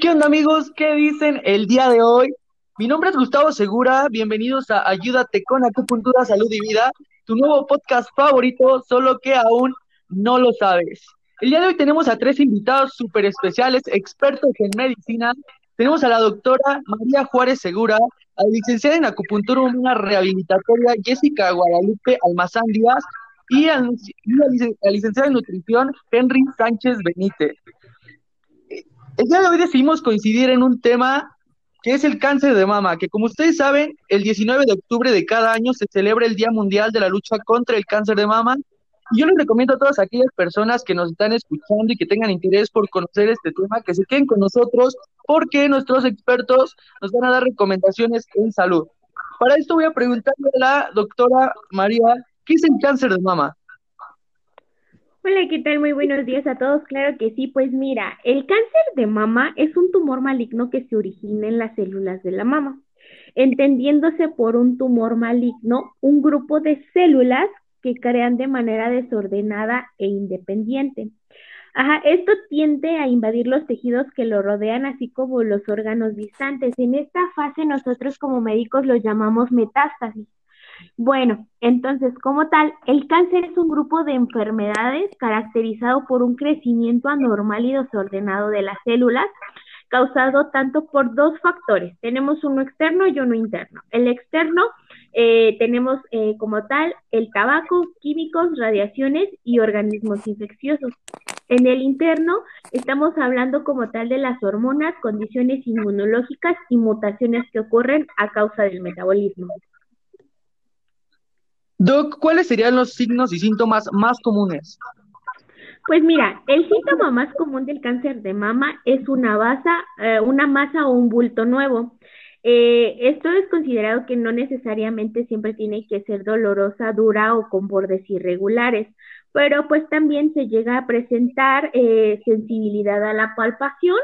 ¿qué onda amigos? ¿Qué dicen el día de hoy? Mi nombre es Gustavo Segura, bienvenidos a Ayúdate con Acupuntura, Salud y Vida, tu nuevo podcast favorito, solo que aún no lo sabes. El día de hoy tenemos a tres invitados súper especiales, expertos en medicina. Tenemos a la doctora María Juárez Segura, a la licenciada en acupuntura humana rehabilitatoria Jessica Guadalupe Almazán Díaz y a la licenciada en nutrición Henry Sánchez Benítez. El día de hoy decidimos coincidir en un tema que es el cáncer de mama, que como ustedes saben, el 19 de octubre de cada año se celebra el Día Mundial de la Lucha contra el Cáncer de Mama. Y yo les recomiendo a todas aquellas personas que nos están escuchando y que tengan interés por conocer este tema, que se queden con nosotros, porque nuestros expertos nos van a dar recomendaciones en salud. Para esto voy a preguntarle a la doctora María, ¿qué es el cáncer de mama? Hola, ¿qué tal? Muy buenos días a todos. Claro que sí, pues mira, el cáncer de mama es un tumor maligno que se origina en las células de la mama, entendiéndose por un tumor maligno un grupo de células que crean de manera desordenada e independiente. Ajá, esto tiende a invadir los tejidos que lo rodean, así como los órganos distantes. En esta fase nosotros como médicos lo llamamos metástasis. Bueno, entonces, como tal, el cáncer es un grupo de enfermedades caracterizado por un crecimiento anormal y desordenado de las células, causado tanto por dos factores. Tenemos uno externo y uno interno. El externo eh, tenemos eh, como tal el tabaco, químicos, radiaciones y organismos infecciosos. En el interno estamos hablando como tal de las hormonas, condiciones inmunológicas y mutaciones que ocurren a causa del metabolismo. Doc, ¿cuáles serían los signos y síntomas más comunes? Pues mira, el síntoma más común del cáncer de mama es una masa, eh, una masa o un bulto nuevo. Eh, esto es considerado que no necesariamente siempre tiene que ser dolorosa, dura o con bordes irregulares, pero pues también se llega a presentar eh, sensibilidad a la palpación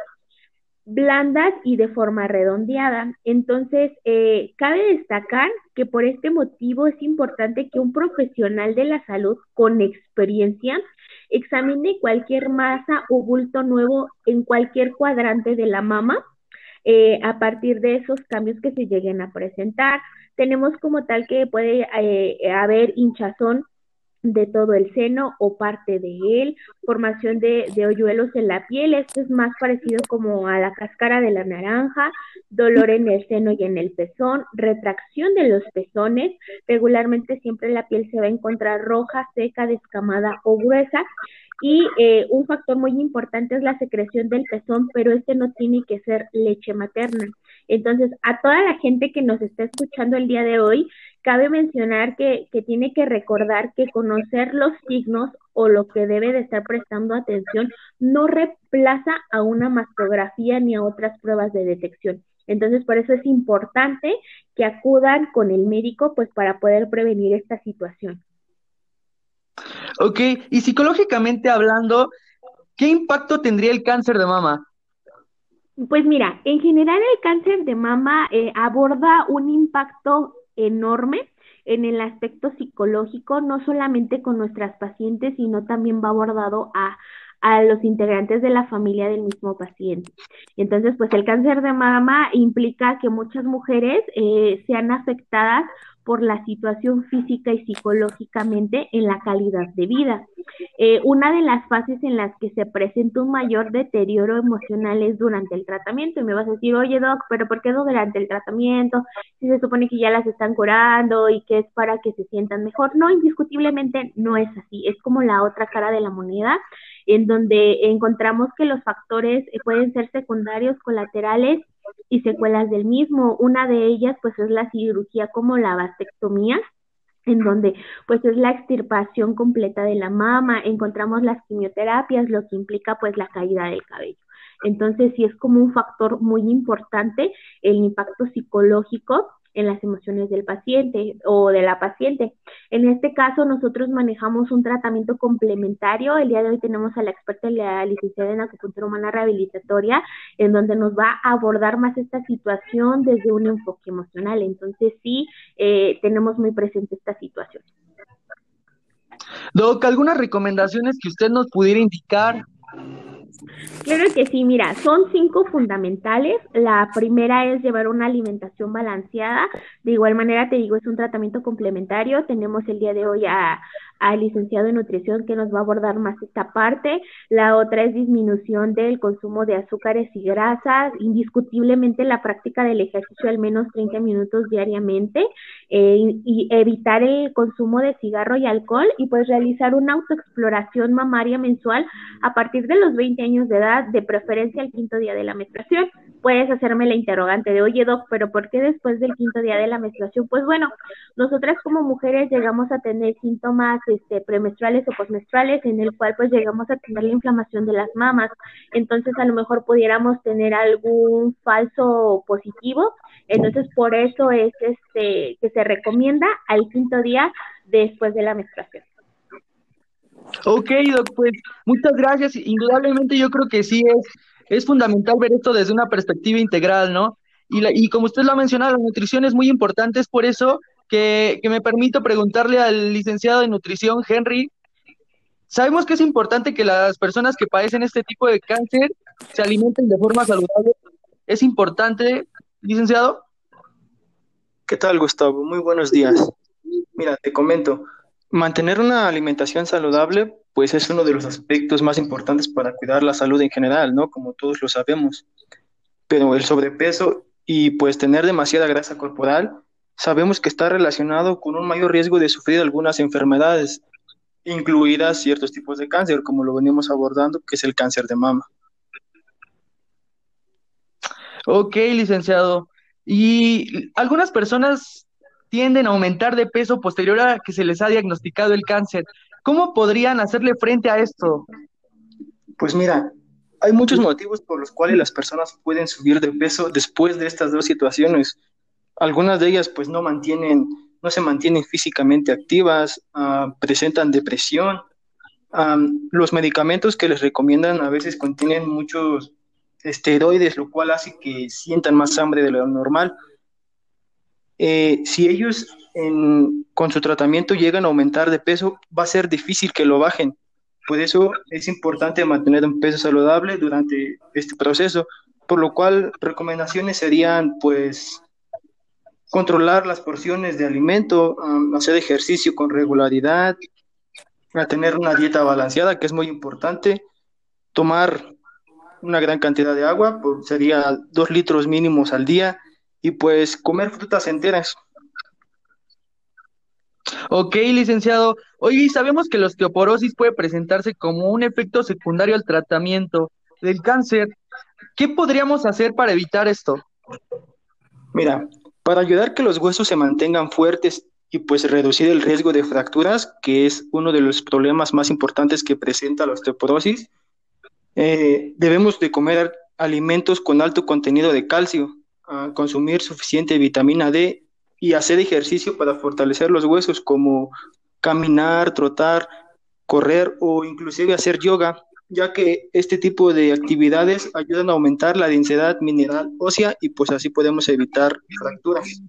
blandas y de forma redondeada. Entonces, eh, cabe destacar que por este motivo es importante que un profesional de la salud con experiencia examine cualquier masa o bulto nuevo en cualquier cuadrante de la mama eh, a partir de esos cambios que se lleguen a presentar. Tenemos como tal que puede eh, haber hinchazón de todo el seno o parte de él, formación de, hoyuelos en la piel, esto es más parecido como a la cáscara de la naranja, dolor en el seno y en el pezón, retracción de los pezones, regularmente siempre la piel se va a encontrar roja, seca, descamada o gruesa, y eh, un factor muy importante es la secreción del pezón, pero este no tiene que ser leche materna. Entonces, a toda la gente que nos está escuchando el día de hoy, cabe mencionar que, que, tiene que recordar que conocer los signos o lo que debe de estar prestando atención no reemplaza a una mastografía ni a otras pruebas de detección. Entonces, por eso es importante que acudan con el médico pues para poder prevenir esta situación. Ok, y psicológicamente hablando, ¿qué impacto tendría el cáncer de mama? Pues mira, en general el cáncer de mama eh, aborda un impacto enorme en el aspecto psicológico, no solamente con nuestras pacientes, sino también va abordado a, a los integrantes de la familia del mismo paciente. Entonces, pues el cáncer de mama implica que muchas mujeres eh, sean afectadas por la situación física y psicológicamente en la calidad de vida. Eh, una de las fases en las que se presenta un mayor deterioro emocional es durante el tratamiento. Y me vas a decir, oye, Doc, pero ¿por qué durante el tratamiento? Si se supone que ya las están curando y que es para que se sientan mejor. No, indiscutiblemente no es así. Es como la otra cara de la moneda, en donde encontramos que los factores eh, pueden ser secundarios, colaterales y secuelas del mismo. Una de ellas, pues, es la cirugía como la vasectomía, en donde pues es la extirpación completa de la mama, encontramos las quimioterapias, lo que implica pues la caída del cabello. Entonces sí es como un factor muy importante el impacto psicológico en las emociones del paciente o de la paciente. En este caso, nosotros manejamos un tratamiento complementario. El día de hoy tenemos a la experta, la licenciada en acupuntura humana rehabilitatoria, en donde nos va a abordar más esta situación desde un enfoque emocional. Entonces, sí, eh, tenemos muy presente esta situación. Doc, ¿algunas recomendaciones que usted nos pudiera indicar Claro que sí, mira, son cinco fundamentales. La primera es llevar una alimentación balanceada. De igual manera, te digo, es un tratamiento complementario. Tenemos el día de hoy a, al licenciado en nutrición que nos va a abordar más esta parte. La otra es disminución del consumo de azúcares y grasas. Indiscutiblemente la práctica del ejercicio al menos 30 minutos diariamente eh, y evitar el consumo de cigarro y alcohol y pues realizar una autoexploración mamaria mensual a partir de los 20 años de edad, de preferencia al quinto día de la menstruación. Puedes hacerme la interrogante de, oye, doc, pero ¿por qué después del quinto día de la menstruación? Pues bueno, nosotras como mujeres llegamos a tener síntomas este, premenstruales o postmenstruales en el cual pues llegamos a tener la inflamación de las mamas. Entonces a lo mejor pudiéramos tener algún falso positivo. Entonces por eso es este que se recomienda al quinto día después de la menstruación. Ok, Doc, pues muchas gracias. Indudablemente yo creo que sí es, es fundamental ver esto desde una perspectiva integral, ¿no? Y, la, y como usted lo ha mencionado, la nutrición es muy importante, es por eso que, me permito preguntarle al licenciado de nutrición, Henry. Sabemos que es importante que las personas que padecen este tipo de cáncer se alimenten de forma saludable. ¿Es importante, licenciado? ¿Qué tal, Gustavo? Muy buenos días. Mira, te comento, mantener una alimentación saludable, pues es uno de los aspectos más importantes para cuidar la salud en general, ¿no? Como todos lo sabemos. Pero el sobrepeso y pues tener demasiada grasa corporal sabemos que está relacionado con un mayor riesgo de sufrir algunas enfermedades, incluidas ciertos tipos de cáncer, como lo venimos abordando, que es el cáncer de mama. Ok, licenciado. Y algunas personas tienden a aumentar de peso posterior a que se les ha diagnosticado el cáncer. ¿Cómo podrían hacerle frente a esto? Pues mira, hay muchos motivos por los cuales las personas pueden subir de peso después de estas dos situaciones algunas de ellas pues no mantienen, no se mantienen físicamente activas, ah, presentan depresión. los medicamentos que les recomiendan a veces contienen muchos esteroides, lo cual hace que sientan más hambre de lo normal. Eh, si ellos con su tratamiento llegan a aumentar de peso, va a ser difícil que lo bajen. Por eso es importante mantener un peso saludable durante este proceso, por lo cual recomendaciones serían pues controlar las porciones de alimento, hacer ejercicio con regularidad, a tener una dieta balanceada, que es muy importante, tomar una gran cantidad de agua, pues sería dos litros mínimos al día, y pues comer frutas enteras. Ok, licenciado. Oye, sabemos que la osteoporosis puede presentarse como un efecto secundario al tratamiento del cáncer. ¿Qué podríamos hacer para evitar esto? Mira, para ayudar que los huesos se mantengan fuertes y pues reducir el riesgo de fracturas, que es uno de los problemas más importantes que presenta la osteoporosis, eh, debemos de comer alimentos con alto contenido de calcio, consumir suficiente vitamina D y hacer ejercicio para fortalecer los huesos como caminar, trotar, correr o inclusive hacer yoga ya que este tipo de actividades ayudan a aumentar la densidad mineral ósea y pues así podemos evitar fracturas.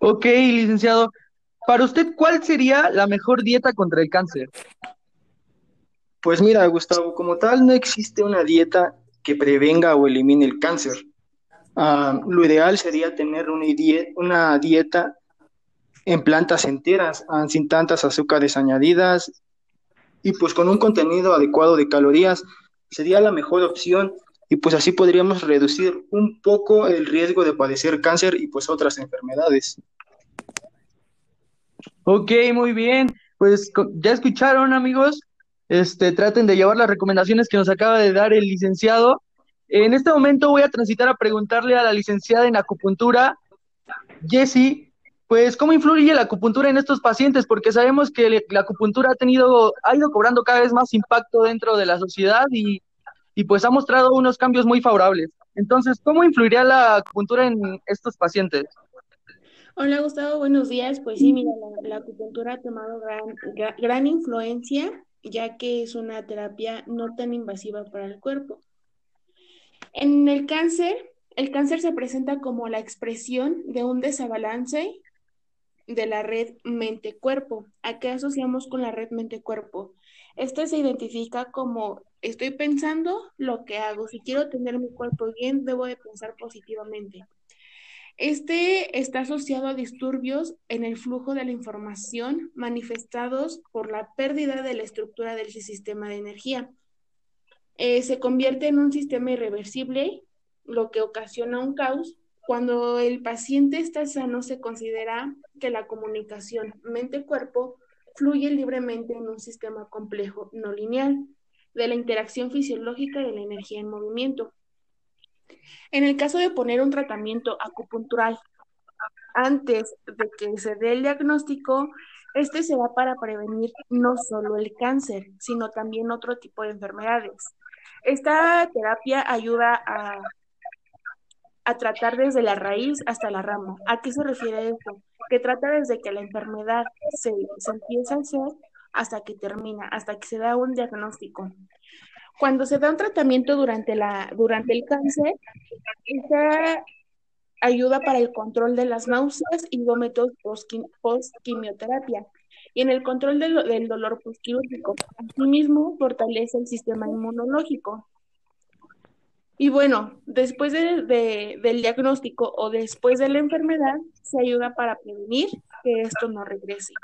Ok, licenciado. Para usted, ¿cuál sería la mejor dieta contra el cáncer? Pues mira, Gustavo, como tal no existe una dieta que prevenga o elimine el cáncer. Ah, lo ideal sería tener una, una dieta en plantas enteras, ah, sin tantas azúcares añadidas y pues con un contenido adecuado de calorías sería la mejor opción y pues así podríamos reducir un poco el riesgo de padecer cáncer y pues otras enfermedades. Ok, muy bien. Pues ya escucharon amigos, este, traten de llevar las recomendaciones que nos acaba de dar el licenciado. En este momento voy a transitar a preguntarle a la licenciada en acupuntura, Jessie, pues, ¿cómo influye la acupuntura en estos pacientes? Porque sabemos que la acupuntura ha tenido, ha ido cobrando cada vez más impacto dentro de la sociedad y, pues ha mostrado unos cambios muy favorables. Entonces, ¿cómo influiría la acupuntura en estos pacientes? Hola Gustavo, buenos días. Pues sí, mira, la, acupuntura ha tomado gran, gran influencia, ya que es una terapia no tan invasiva para el cuerpo. En el cáncer, el cáncer se presenta como la expresión de un desabalance de la red mente-cuerpo. ¿A qué asociamos con la red mente-cuerpo? Este se identifica como estoy pensando lo que hago. Si quiero tener mi cuerpo bien, debo de pensar positivamente. Este está asociado a disturbios en el flujo de la información manifestados por la pérdida de la estructura del sistema de energía. Eh, se convierte en un sistema irreversible, lo que ocasiona un caos. Cuando el paciente está sano, se considera que la comunicación mente-cuerpo fluye libremente en un sistema complejo no lineal de la interacción fisiológica de la energía en movimiento. En el caso de poner un tratamiento acupuntural antes de que se dé el diagnóstico, este se da para prevenir no solo el cáncer, sino también otro tipo de enfermedades. Esta terapia ayuda a, a tratar desde la raíz hasta la rama. ¿A qué se refiere esto? Que trata desde que la enfermedad se, empieza a hacer hasta que termina, hasta que se da un diagnóstico. Cuando se da un tratamiento durante, la, durante el cáncer, ayuda para el control de las náuseas y vómitos post-quimioterapia y en el control del dolor postquirúrgico. Asimismo, fortalece el sistema inmunológico. Y bueno, después de, del diagnóstico o después de la enfermedad, se ayuda para prevenir que esto no regrese.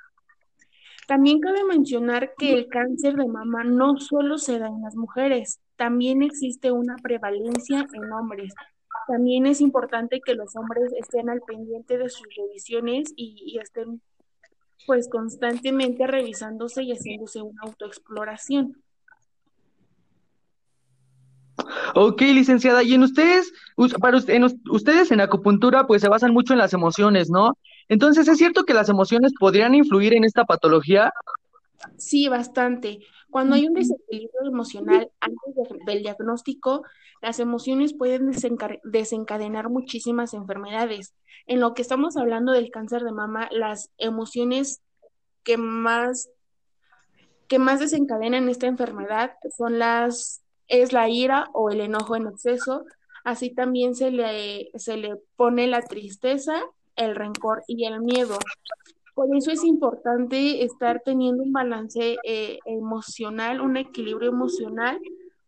También cabe mencionar que el cáncer de mama no solo se da en las mujeres, también existe una prevalencia en hombres. También es importante que los hombres estén al pendiente de sus revisiones y, estén pues constantemente revisándose y haciéndose una autoexploración. Ok, licenciada, y en ustedes, para en ustedes en acupuntura, pues se basan mucho en las emociones, ¿no? Entonces, ¿es cierto que las emociones podrían influir en esta patología? Sí, bastante. Cuando hay un desequilibrio emocional antes del diagnóstico, las emociones pueden desencadenar muchísimas enfermedades. En lo que estamos hablando del cáncer de mama, las emociones que más, que más desencadenan esta enfermedad son las, es la ira o el enojo en exceso. Así también se le, se le pone la tristeza el rencor y el miedo. Por eso es importante estar teniendo un balance eh, emocional, un equilibrio emocional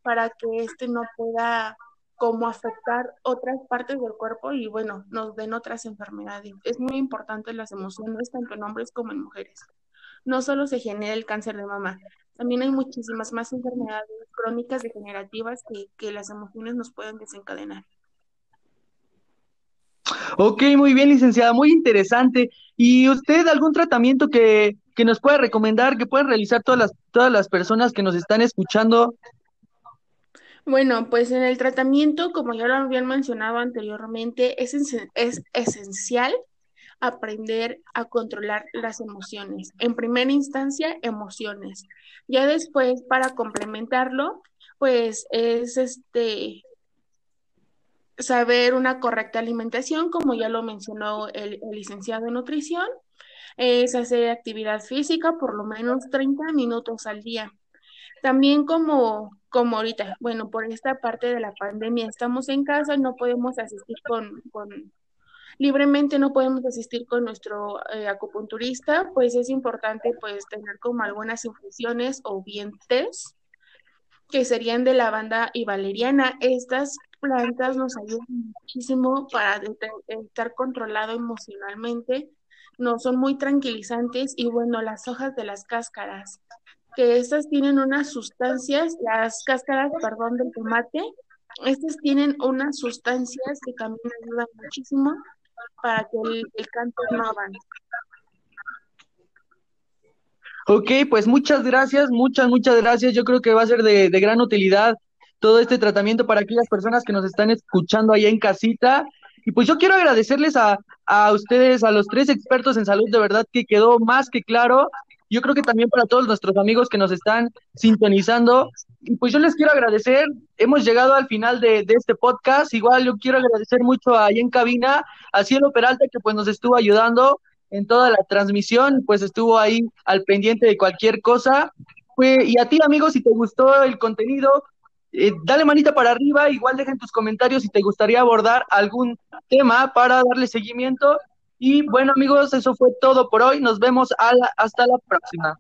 para que este no pueda como afectar otras partes del cuerpo y bueno, nos den otras enfermedades. Es muy importante las emociones tanto en hombres como en mujeres. No solo se genera el cáncer de mama, también hay muchísimas más enfermedades crónicas degenerativas que, que las emociones nos pueden desencadenar. Ok, muy bien, licenciada, muy interesante. ¿Y usted algún tratamiento que, que nos pueda recomendar, que puedan realizar todas las, todas las personas que nos están escuchando? Bueno, pues en el tratamiento, como ya lo habían mencionado anteriormente, es, es esencial aprender a controlar las emociones. En primera instancia, emociones. Ya después, para complementarlo, pues es este saber una correcta alimentación, como ya lo mencionó el, licenciado en nutrición, es hacer actividad física por lo menos 30 minutos al día. También como, como ahorita, bueno, por esta parte de la pandemia estamos en casa, y no podemos asistir con, con libremente no podemos asistir con nuestro eh, acupunturista, pues es importante pues tener como algunas infusiones o bien que serían de lavanda y valeriana. Estas plantas nos ayudan muchísimo para estar controlado emocionalmente, no son muy tranquilizantes y bueno, las hojas de las cáscaras, que estas tienen unas sustancias, las cáscaras, perdón, del tomate, estas tienen unas sustancias que también ayudan muchísimo para que el, el cáncer no avance. Ok, pues muchas gracias, muchas, muchas gracias. Yo creo que va a ser de, de gran utilidad todo este tratamiento para aquellas personas que nos están escuchando allá en casita. Y pues yo quiero agradecerles a, a ustedes, a los tres expertos en salud, de verdad que quedó más que claro. Yo creo que también para todos nuestros amigos que nos están sintonizando. Y pues yo les quiero agradecer. Hemos llegado al final de, de este podcast. Igual yo quiero agradecer mucho ahí en cabina a Cielo Peralta que pues nos estuvo ayudando en toda la transmisión, pues estuvo ahí al pendiente de cualquier cosa. y a ti, amigos, si te gustó el contenido, eh, dale manita para arriba, igual dejen tus comentarios si te gustaría abordar algún tema para darle seguimiento. Y bueno amigos, eso fue todo por hoy. Nos vemos hasta la próxima.